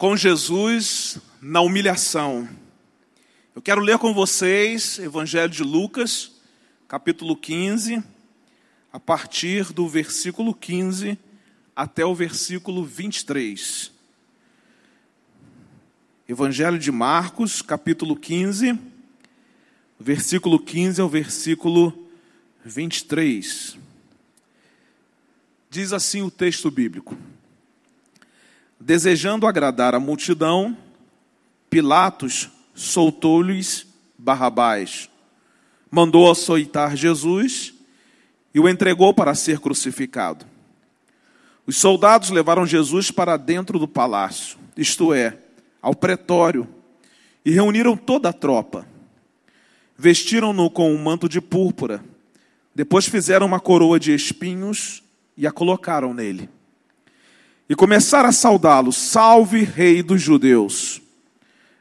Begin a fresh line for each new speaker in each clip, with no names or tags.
com Jesus na humilhação. Eu quero ler com vocês Evangelho de Lucas, capítulo 15, a partir do versículo 15 até o versículo 23. Evangelho de Marcos, capítulo 15, versículo 15 ao versículo 23. Diz assim o texto bíblico: Desejando agradar a multidão, Pilatos soltou-lhes Barrabás, mandou açoitar Jesus e o entregou para ser crucificado. Os soldados levaram Jesus para dentro do palácio, isto é, ao pretório, e reuniram toda a tropa. Vestiram-no com um manto de púrpura, depois fizeram uma coroa de espinhos e a colocaram nele. E começaram a saudá-lo: Salve, Rei dos Judeus!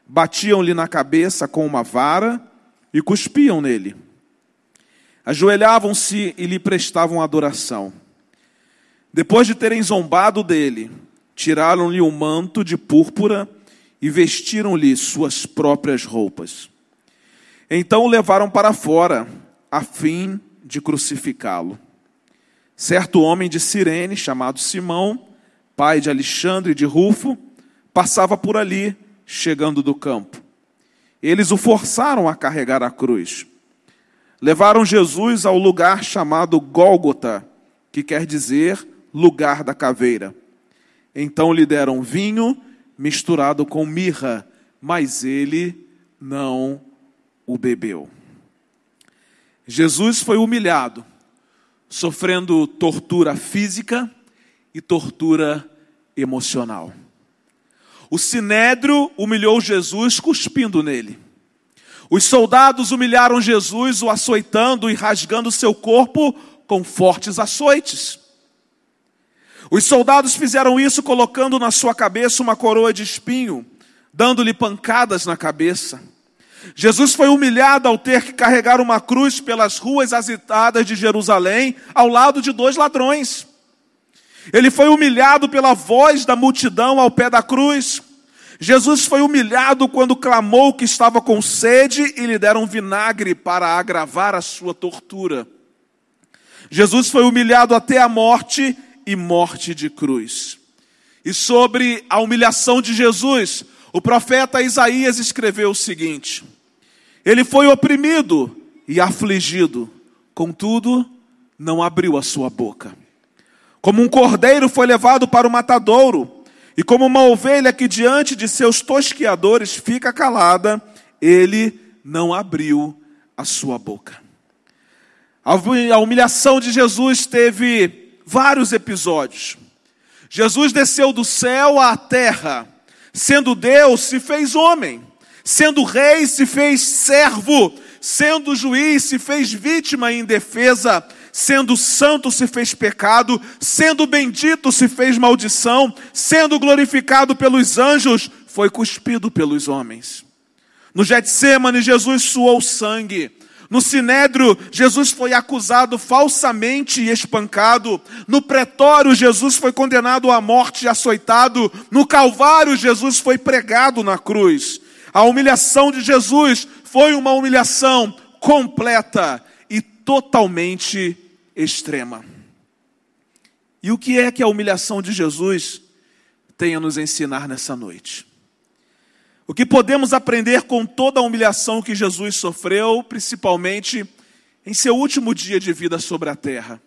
Batiam-lhe na cabeça com uma vara e cuspiam nele. Ajoelhavam-se e lhe prestavam adoração. Depois de terem zombado dele, tiraram-lhe o manto de púrpura e vestiram-lhe suas próprias roupas. Então o levaram para fora, a fim de crucificá-lo. Certo homem de Cirene, chamado Simão, pai de Alexandre e de Rufo, passava por ali, chegando do campo. Eles o forçaram a carregar a cruz. Levaram Jesus ao lugar chamado Gólgota, que quer dizer lugar da caveira. Então lhe deram vinho misturado com mirra, mas ele não o bebeu. Jesus foi humilhado, sofrendo tortura física e tortura emocional. O sinédrio humilhou Jesus cuspindo nele. Os soldados humilharam Jesus, o açoitando e rasgando seu corpo com fortes açoites. Os soldados fizeram isso colocando na sua cabeça uma coroa de espinho, dando-lhe pancadas na cabeça. Jesus foi humilhado ao ter que carregar uma cruz pelas ruas agitadas de Jerusalém, ao lado de dois ladrões. Ele foi humilhado pela voz da multidão ao pé da cruz. Jesus foi humilhado quando clamou que estava com sede e lhe deram vinagre para agravar a sua tortura. Jesus foi humilhado até a morte e morte de cruz. E sobre a humilhação de Jesus, o profeta Isaías escreveu o seguinte: Ele foi oprimido e afligido, contudo, não abriu a sua boca. Como um cordeiro foi levado para o matadouro, e como uma ovelha que diante de seus tosquiadores fica calada, ele não abriu a sua boca. A humilhação de Jesus teve vários episódios. Jesus desceu do céu à terra, sendo Deus, se fez homem, sendo rei, se fez servo, sendo juiz, se fez vítima em defesa, sendo santo se fez pecado, sendo bendito se fez maldição, sendo glorificado pelos anjos, foi cuspido pelos homens. No Getsemane, Jesus suou sangue. No Sinédrio, Jesus foi acusado falsamente e espancado. No pretório, Jesus foi condenado à morte e açoitado. No Calvário, Jesus foi pregado na cruz. A humilhação de Jesus foi uma humilhação completa e totalmente extrema. E o que é que a humilhação de Jesus tem a nos ensinar nessa noite? O que podemos aprender com toda a humilhação que Jesus sofreu, principalmente em seu último dia de vida sobre a terra?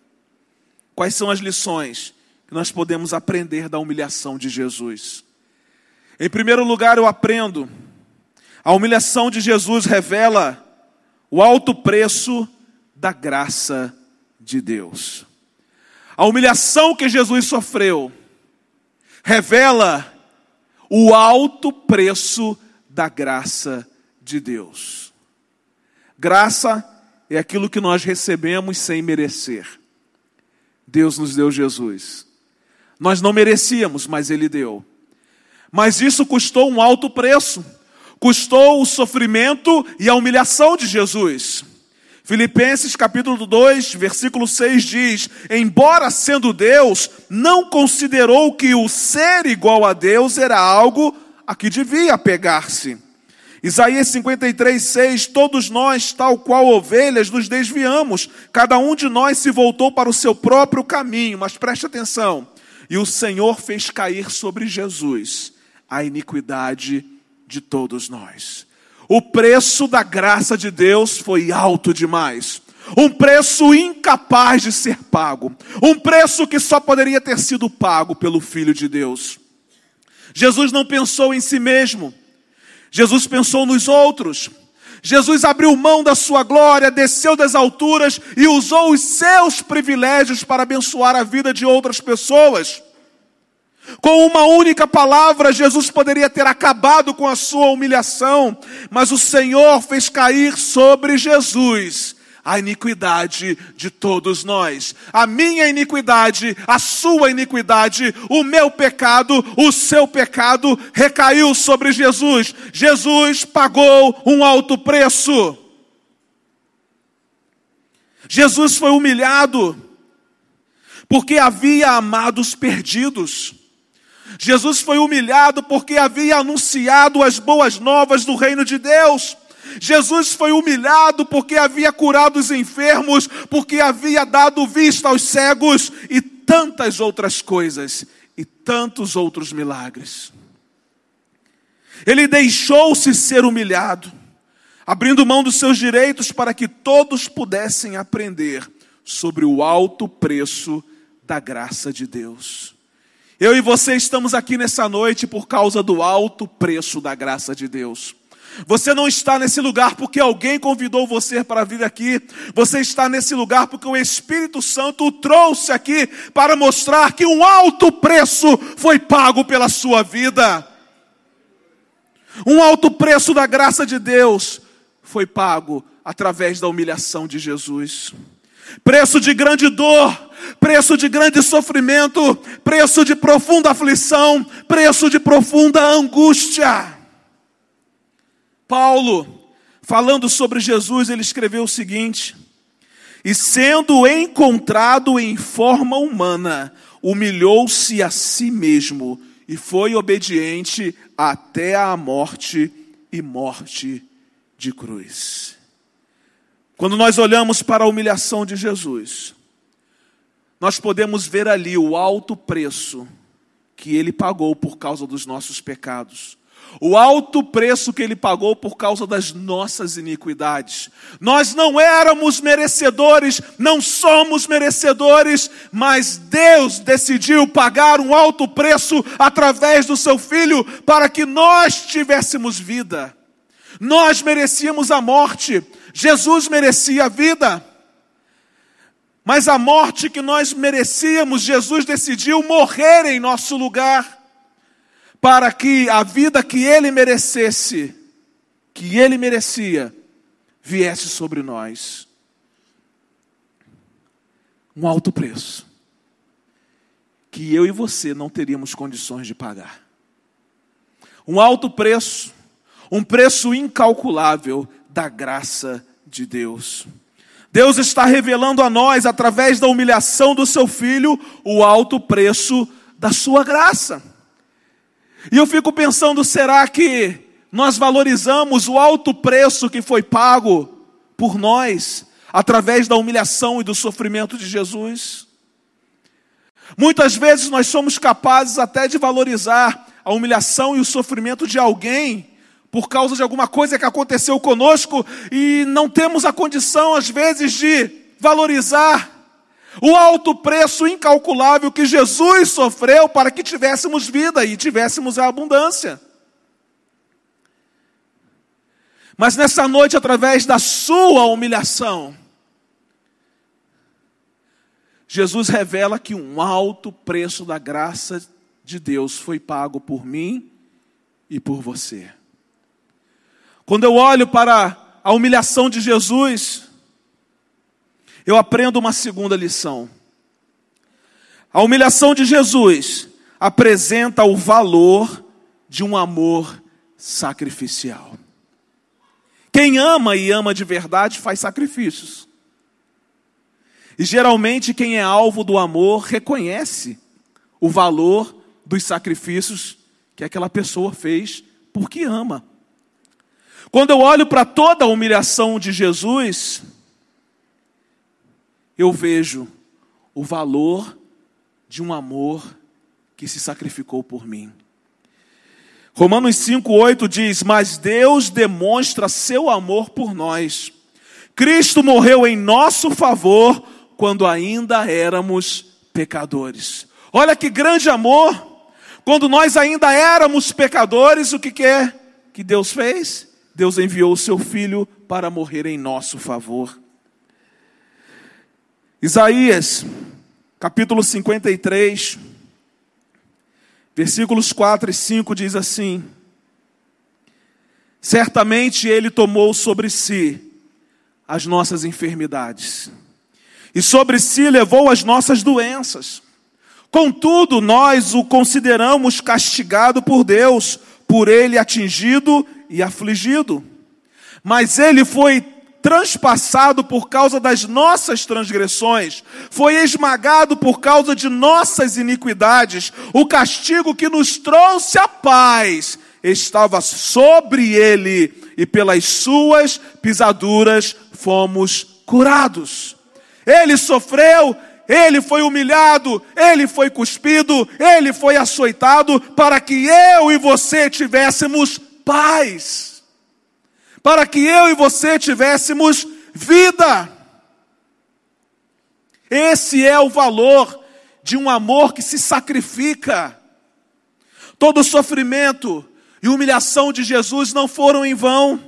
Quais são as lições que nós podemos aprender da humilhação de Jesus? Em primeiro lugar, eu aprendo, a humilhação de Jesus revela o alto preço da graça de Deus. A humilhação que Jesus sofreu revela o alto preço da graça de Deus. Graça é aquilo que nós recebemos sem merecer. Deus nos deu Jesus. Nós não merecíamos, mas Ele deu. Mas isso custou um alto preço. Custou o sofrimento e a humilhação de Jesus. Filipenses capítulo 2, versículo 6 diz: Embora sendo Deus, não considerou que o ser igual a Deus era algo a que devia pegar-se. Isaías 53, 6: Todos nós, tal qual ovelhas, nos desviamos, cada um de nós se voltou para o seu próprio caminho. Mas preste atenção: e o Senhor fez cair sobre Jesus a iniquidade de todos nós. O preço da graça de Deus foi alto demais. Um preço incapaz de ser pago. Um preço que só poderia ter sido pago pelo Filho de Deus. Jesus não pensou em si mesmo. Jesus pensou nos outros. Jesus abriu mão da sua glória, desceu das alturas e usou os seus privilégios para abençoar a vida de outras pessoas. Com uma única palavra, Jesus poderia ter acabado com a sua humilhação, mas o Senhor fez cair sobre Jesus a iniquidade de todos nós. A minha iniquidade, a sua iniquidade, o meu pecado, o seu pecado recaiu sobre Jesus. Jesus pagou um alto preço. Jesus foi humilhado porque havia amado os perdidos. Jesus foi humilhado porque havia anunciado as boas novas do reino de Deus. Jesus foi humilhado porque havia curado os enfermos, porque havia dado vista aos cegos e tantas outras coisas e tantos outros milagres. Ele deixou-se ser humilhado, abrindo mão dos seus direitos para que todos pudessem aprender sobre o alto preço da graça de Deus. Eu e você estamos aqui nessa noite por causa do alto preço da graça de Deus. Você não está nesse lugar porque alguém convidou você para vir aqui. Você está nesse lugar porque o Espírito Santo o trouxe aqui para mostrar que um alto preço foi pago pela sua vida. Um alto preço da graça de Deus foi pago através da humilhação de Jesus. Preço de grande dor, preço de grande sofrimento, preço de profunda aflição, preço de profunda angústia. Paulo, falando sobre Jesus, ele escreveu o seguinte: E sendo encontrado em forma humana, humilhou-se a si mesmo e foi obediente até a morte e morte de cruz. Quando nós olhamos para a humilhação de Jesus, nós podemos ver ali o alto preço que ele pagou por causa dos nossos pecados o alto preço que ele pagou por causa das nossas iniquidades. Nós não éramos merecedores, não somos merecedores, mas Deus decidiu pagar um alto preço através do seu filho para que nós tivéssemos vida. Nós merecíamos a morte, Jesus merecia a vida. Mas a morte que nós merecíamos, Jesus decidiu morrer em nosso lugar para que a vida que ele merecesse, que ele merecia, viesse sobre nós. Um alto preço que eu e você não teríamos condições de pagar. Um alto preço, um preço incalculável da graça de Deus. Deus está revelando a nós, através da humilhação do seu filho, o alto preço da sua graça. E eu fico pensando, será que nós valorizamos o alto preço que foi pago por nós, através da humilhação e do sofrimento de Jesus? Muitas vezes nós somos capazes até de valorizar a humilhação e o sofrimento de alguém por causa de alguma coisa que aconteceu conosco e não temos a condição, às vezes, de valorizar o alto preço incalculável que Jesus sofreu para que tivéssemos vida e tivéssemos a abundância. Mas nessa noite, através da sua humilhação, Jesus revela que um alto preço da graça de Deus foi pago por mim e por você. Quando eu olho para a humilhação de Jesus, eu aprendo uma segunda lição. A humilhação de Jesus apresenta o valor de um amor sacrificial. Quem ama e ama de verdade faz sacrifícios. E geralmente quem é alvo do amor reconhece o valor dos sacrifícios que aquela pessoa fez porque ama. Quando eu olho para toda a humilhação de Jesus, eu vejo o valor de um amor que se sacrificou por mim. Romanos 5,8 diz: Mas Deus demonstra seu amor por nós. Cristo morreu em nosso favor quando ainda éramos pecadores. Olha que grande amor! Quando nós ainda éramos pecadores, o que, que é que Deus fez? Deus enviou o seu filho para morrer em nosso favor. Isaías, capítulo 53, versículos 4 e 5 diz assim: Certamente ele tomou sobre si as nossas enfermidades, e sobre si levou as nossas doenças. Contudo, nós o consideramos castigado por Deus, por ele atingido e afligido. Mas ele foi transpassado por causa das nossas transgressões, foi esmagado por causa de nossas iniquidades. O castigo que nos trouxe a paz estava sobre ele, e pelas suas pisaduras fomos curados. Ele sofreu, ele foi humilhado, ele foi cuspido, ele foi açoitado para que eu e você tivéssemos paz para que eu e você tivéssemos vida. Esse é o valor de um amor que se sacrifica. Todo o sofrimento e humilhação de Jesus não foram em vão.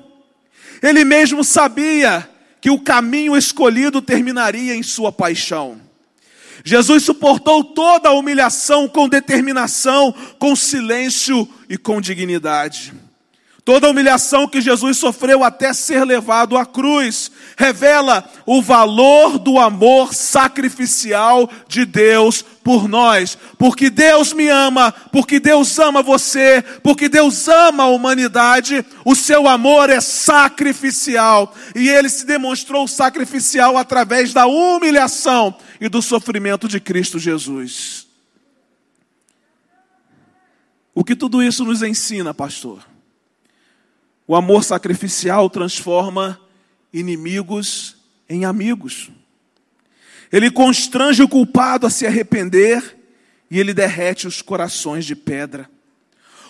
Ele mesmo sabia que o caminho escolhido terminaria em sua paixão. Jesus suportou toda a humilhação com determinação, com silêncio e com dignidade. Toda a humilhação que Jesus sofreu até ser levado à cruz revela o valor do amor sacrificial de Deus por nós. Porque Deus me ama, porque Deus ama você, porque Deus ama a humanidade, o seu amor é sacrificial. E ele se demonstrou sacrificial através da humilhação e do sofrimento de Cristo Jesus. O que tudo isso nos ensina, pastor? O amor sacrificial transforma inimigos em amigos. Ele constrange o culpado a se arrepender e ele derrete os corações de pedra.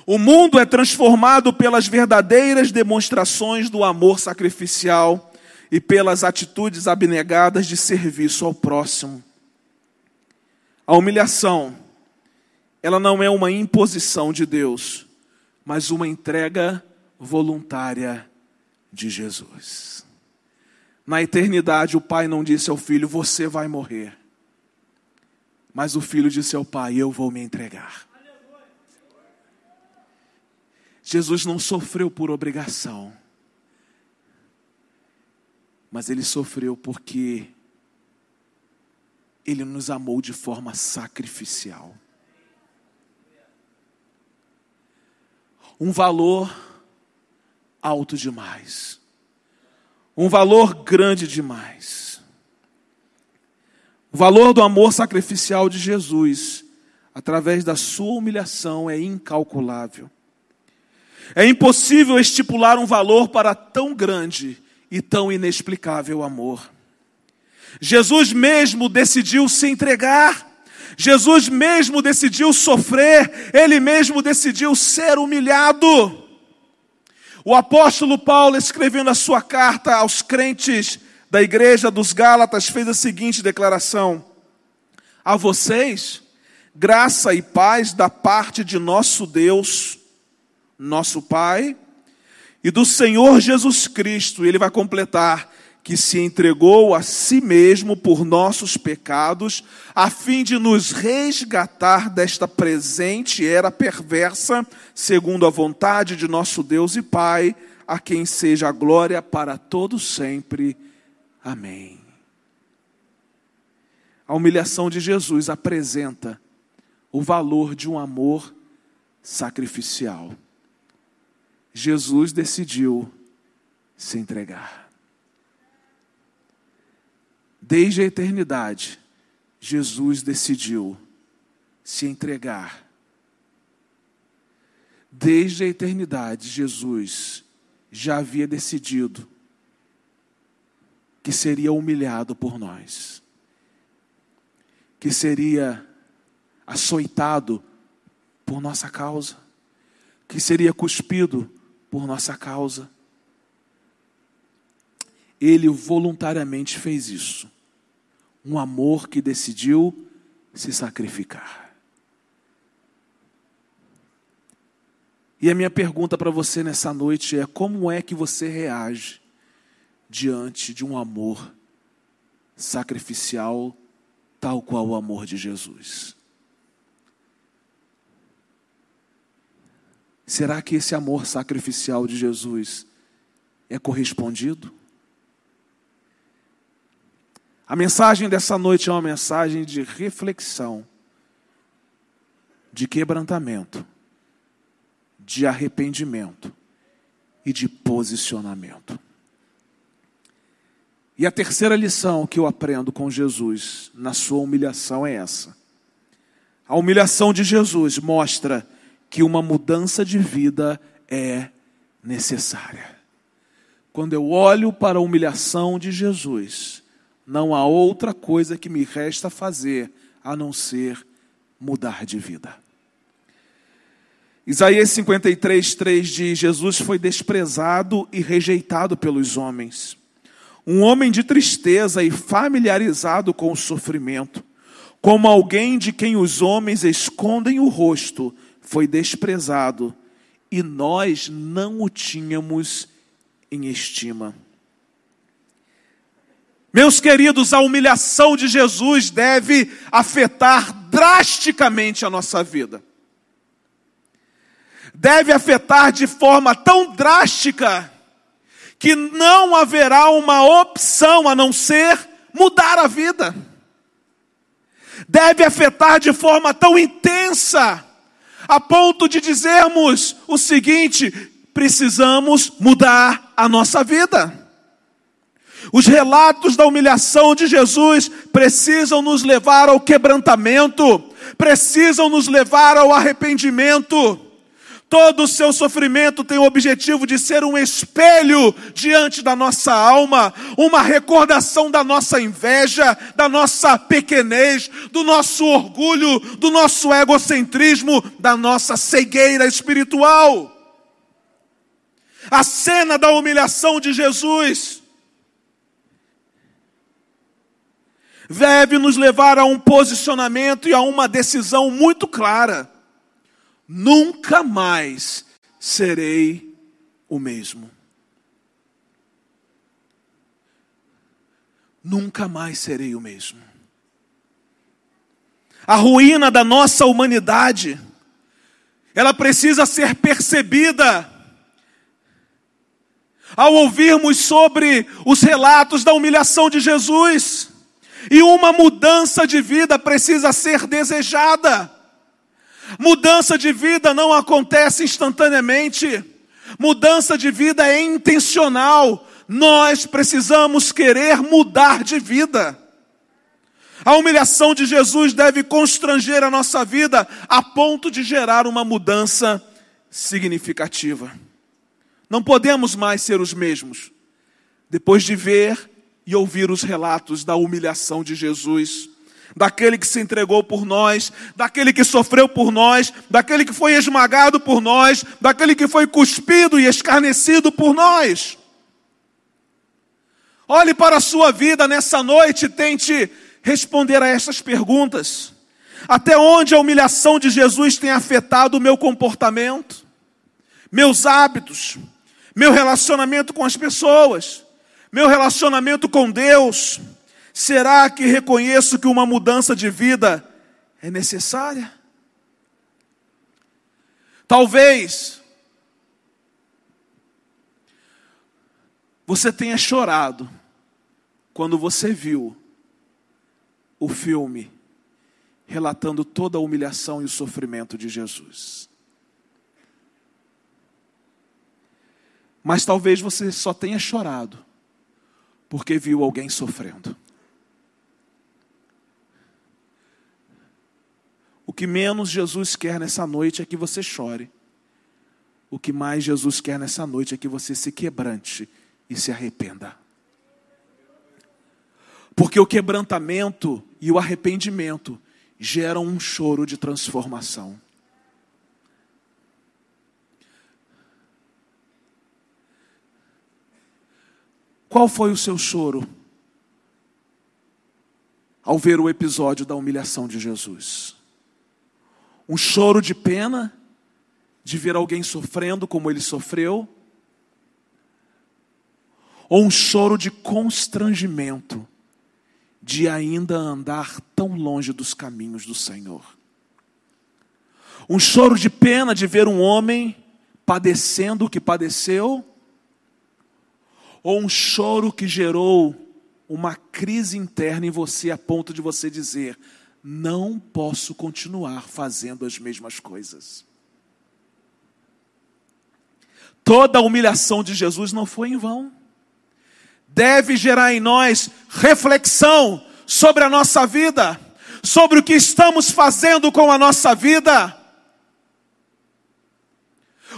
O mundo é transformado pelas verdadeiras demonstrações do amor sacrificial e pelas atitudes abnegadas de serviço ao próximo. A humilhação, ela não é uma imposição de Deus, mas uma entrega voluntária de Jesus. Na eternidade, o pai não disse ao filho: Você vai morrer. Mas o filho disse ao pai: Eu vou me entregar. Jesus não sofreu por obrigação, mas ele sofreu porque ele nos amou de forma sacrificial. Um valor alto demais. Um valor grande demais. O valor do amor sacrificial de Jesus, através da sua humilhação, é incalculável. É impossível estipular um valor para tão grande e tão inexplicável amor. Jesus mesmo decidiu se entregar. Jesus mesmo decidiu sofrer, ele mesmo decidiu ser humilhado. O apóstolo Paulo, escrevendo a sua carta aos crentes da igreja dos Gálatas, fez a seguinte declaração: A vocês, graça e paz da parte de nosso Deus, nosso Pai, e do Senhor Jesus Cristo. E ele vai completar: que se entregou a si mesmo por nossos pecados, a fim de nos resgatar desta presente era perversa, segundo a vontade de nosso Deus e Pai, a quem seja a glória para todo sempre. Amém. A humilhação de Jesus apresenta o valor de um amor sacrificial. Jesus decidiu se entregar. Desde a eternidade, Jesus decidiu se entregar. Desde a eternidade, Jesus já havia decidido que seria humilhado por nós, que seria açoitado por nossa causa, que seria cuspido por nossa causa. Ele voluntariamente fez isso. Um amor que decidiu se sacrificar. E a minha pergunta para você nessa noite é: como é que você reage diante de um amor sacrificial, tal qual o amor de Jesus? Será que esse amor sacrificial de Jesus é correspondido? A mensagem dessa noite é uma mensagem de reflexão, de quebrantamento de arrependimento e de posicionamento. E a terceira lição que eu aprendo com Jesus na sua humilhação é essa. A humilhação de Jesus mostra que uma mudança de vida é necessária. Quando eu olho para a humilhação de Jesus, não há outra coisa que me resta fazer a não ser mudar de vida. Isaías 53, 3 diz: Jesus foi desprezado e rejeitado pelos homens. Um homem de tristeza e familiarizado com o sofrimento, como alguém de quem os homens escondem o rosto, foi desprezado e nós não o tínhamos em estima. Meus queridos, a humilhação de Jesus deve afetar drasticamente a nossa vida deve afetar de forma tão drástica que não haverá uma opção a não ser mudar a vida. Deve afetar de forma tão intensa a ponto de dizermos o seguinte: precisamos mudar a nossa vida. Os relatos da humilhação de Jesus precisam nos levar ao quebrantamento, precisam nos levar ao arrependimento. Todo o seu sofrimento tem o objetivo de ser um espelho diante da nossa alma, uma recordação da nossa inveja, da nossa pequenez, do nosso orgulho, do nosso egocentrismo, da nossa cegueira espiritual. A cena da humilhação de Jesus deve nos levar a um posicionamento e a uma decisão muito clara nunca mais serei o mesmo. Nunca mais serei o mesmo. A ruína da nossa humanidade, ela precisa ser percebida. Ao ouvirmos sobre os relatos da humilhação de Jesus, e uma mudança de vida precisa ser desejada. Mudança de vida não acontece instantaneamente. Mudança de vida é intencional. Nós precisamos querer mudar de vida. A humilhação de Jesus deve constranger a nossa vida a ponto de gerar uma mudança significativa. Não podemos mais ser os mesmos. Depois de ver e ouvir os relatos da humilhação de Jesus, daquele que se entregou por nós, daquele que sofreu por nós, daquele que foi esmagado por nós, daquele que foi cuspido e escarnecido por nós. Olhe para a sua vida nessa noite e tente responder a essas perguntas. Até onde a humilhação de Jesus tem afetado o meu comportamento, meus hábitos, meu relacionamento com as pessoas, meu relacionamento com Deus, Será que reconheço que uma mudança de vida é necessária? Talvez você tenha chorado quando você viu o filme relatando toda a humilhação e o sofrimento de Jesus. Mas talvez você só tenha chorado porque viu alguém sofrendo. O que menos Jesus quer nessa noite é que você chore, o que mais Jesus quer nessa noite é que você se quebrante e se arrependa. Porque o quebrantamento e o arrependimento geram um choro de transformação. Qual foi o seu choro ao ver o episódio da humilhação de Jesus? Um choro de pena de ver alguém sofrendo como ele sofreu? Ou um choro de constrangimento de ainda andar tão longe dos caminhos do Senhor? Um choro de pena de ver um homem padecendo o que padeceu? Ou um choro que gerou uma crise interna em você a ponto de você dizer: não posso continuar fazendo as mesmas coisas? Toda a humilhação de Jesus não foi em vão. Deve gerar em nós reflexão sobre a nossa vida, sobre o que estamos fazendo com a nossa vida.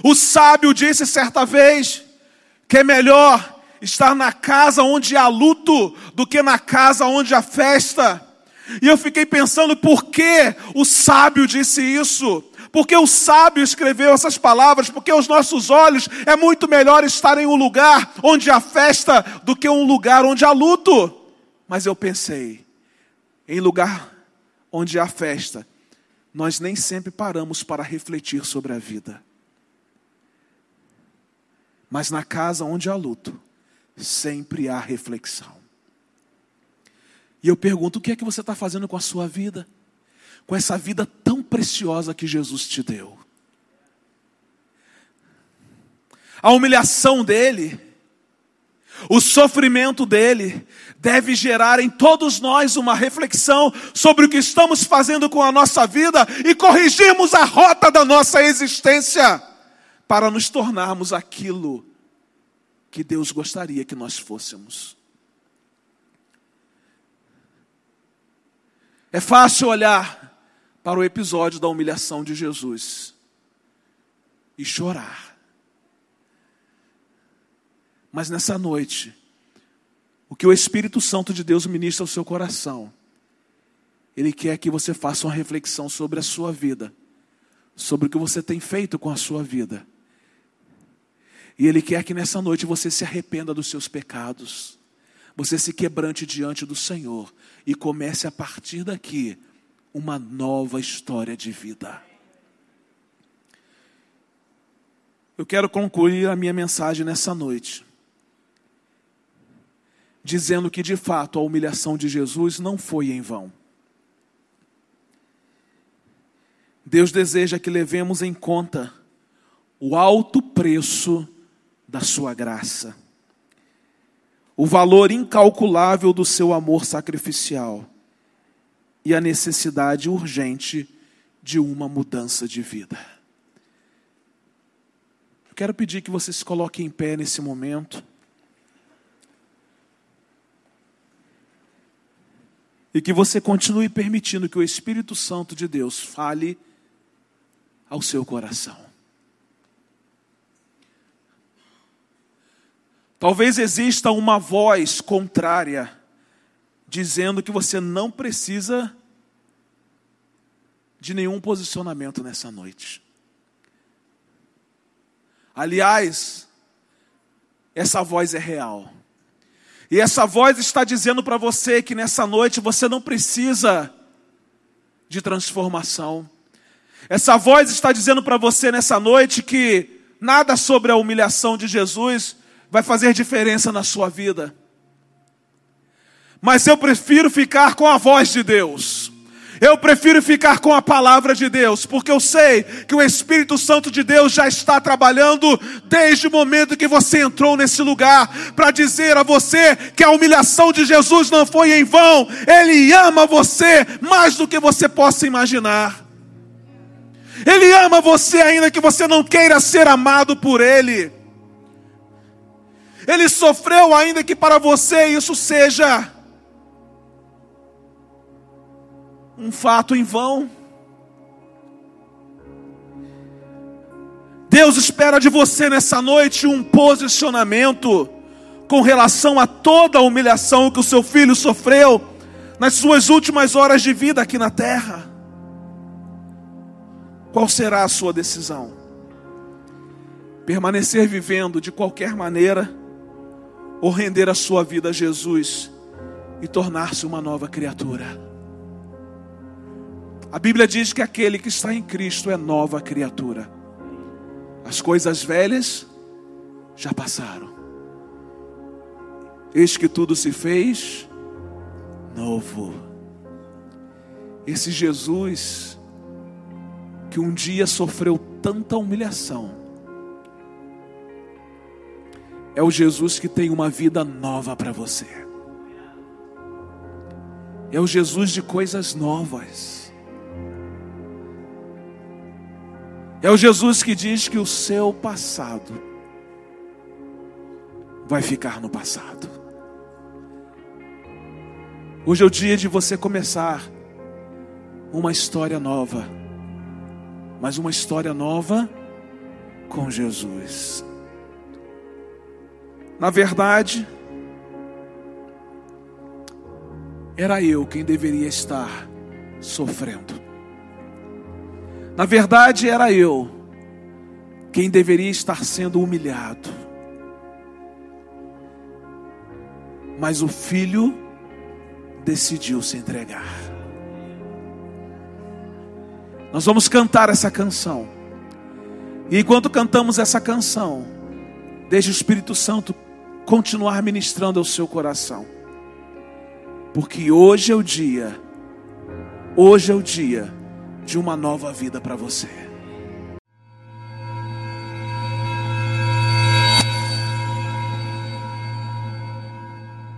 O sábio disse certa vez que é melhor estar na casa onde há luto do que na casa onde há festa. E eu fiquei pensando por que o sábio disse isso. Porque o sábio escreveu essas palavras, porque os nossos olhos é muito melhor estar em um lugar onde há festa do que um lugar onde há luto. Mas eu pensei, em lugar onde há festa, nós nem sempre paramos para refletir sobre a vida. Mas na casa onde há luto, sempre há reflexão. E eu pergunto: o que é que você está fazendo com a sua vida? com essa vida tão preciosa que Jesus te deu. A humilhação dele, o sofrimento dele, deve gerar em todos nós uma reflexão sobre o que estamos fazendo com a nossa vida e corrigirmos a rota da nossa existência para nos tornarmos aquilo que Deus gostaria que nós fôssemos. É fácil olhar para o episódio da humilhação de Jesus e chorar. Mas nessa noite, o que o Espírito Santo de Deus ministra ao seu coração, Ele quer que você faça uma reflexão sobre a sua vida, sobre o que você tem feito com a sua vida. E Ele quer que nessa noite você se arrependa dos seus pecados, você se quebrante diante do Senhor e comece a partir daqui uma nova história de vida. Eu quero concluir a minha mensagem nessa noite, dizendo que de fato a humilhação de Jesus não foi em vão. Deus deseja que levemos em conta o alto preço da Sua graça, o valor incalculável do seu amor sacrificial e a necessidade urgente de uma mudança de vida. Eu quero pedir que você se coloque em pé nesse momento. E que você continue permitindo que o Espírito Santo de Deus fale ao seu coração. Talvez exista uma voz contrária dizendo que você não precisa de nenhum posicionamento nessa noite. Aliás, essa voz é real. E essa voz está dizendo para você que nessa noite você não precisa de transformação. Essa voz está dizendo para você nessa noite que nada sobre a humilhação de Jesus vai fazer diferença na sua vida. Mas eu prefiro ficar com a voz de Deus. Eu prefiro ficar com a palavra de Deus, porque eu sei que o Espírito Santo de Deus já está trabalhando desde o momento que você entrou nesse lugar, para dizer a você que a humilhação de Jesus não foi em vão, Ele ama você mais do que você possa imaginar. Ele ama você ainda que você não queira ser amado por Ele. Ele sofreu ainda que para você isso seja um fato em vão. Deus espera de você nessa noite um posicionamento com relação a toda a humilhação que o seu filho sofreu nas suas últimas horas de vida aqui na terra. Qual será a sua decisão? Permanecer vivendo de qualquer maneira ou render a sua vida a Jesus e tornar-se uma nova criatura? A Bíblia diz que aquele que está em Cristo é nova criatura. As coisas velhas já passaram. Eis que tudo se fez novo. Esse Jesus que um dia sofreu tanta humilhação, é o Jesus que tem uma vida nova para você. É o Jesus de coisas novas. É o Jesus que diz que o seu passado vai ficar no passado. Hoje é o dia de você começar uma história nova, mas uma história nova com Jesus. Na verdade, era eu quem deveria estar sofrendo. Na verdade, era eu quem deveria estar sendo humilhado. Mas o filho decidiu se entregar. Nós vamos cantar essa canção. E enquanto cantamos essa canção, deixe o Espírito Santo continuar ministrando ao seu coração. Porque hoje é o dia, hoje é o dia de uma nova vida para você.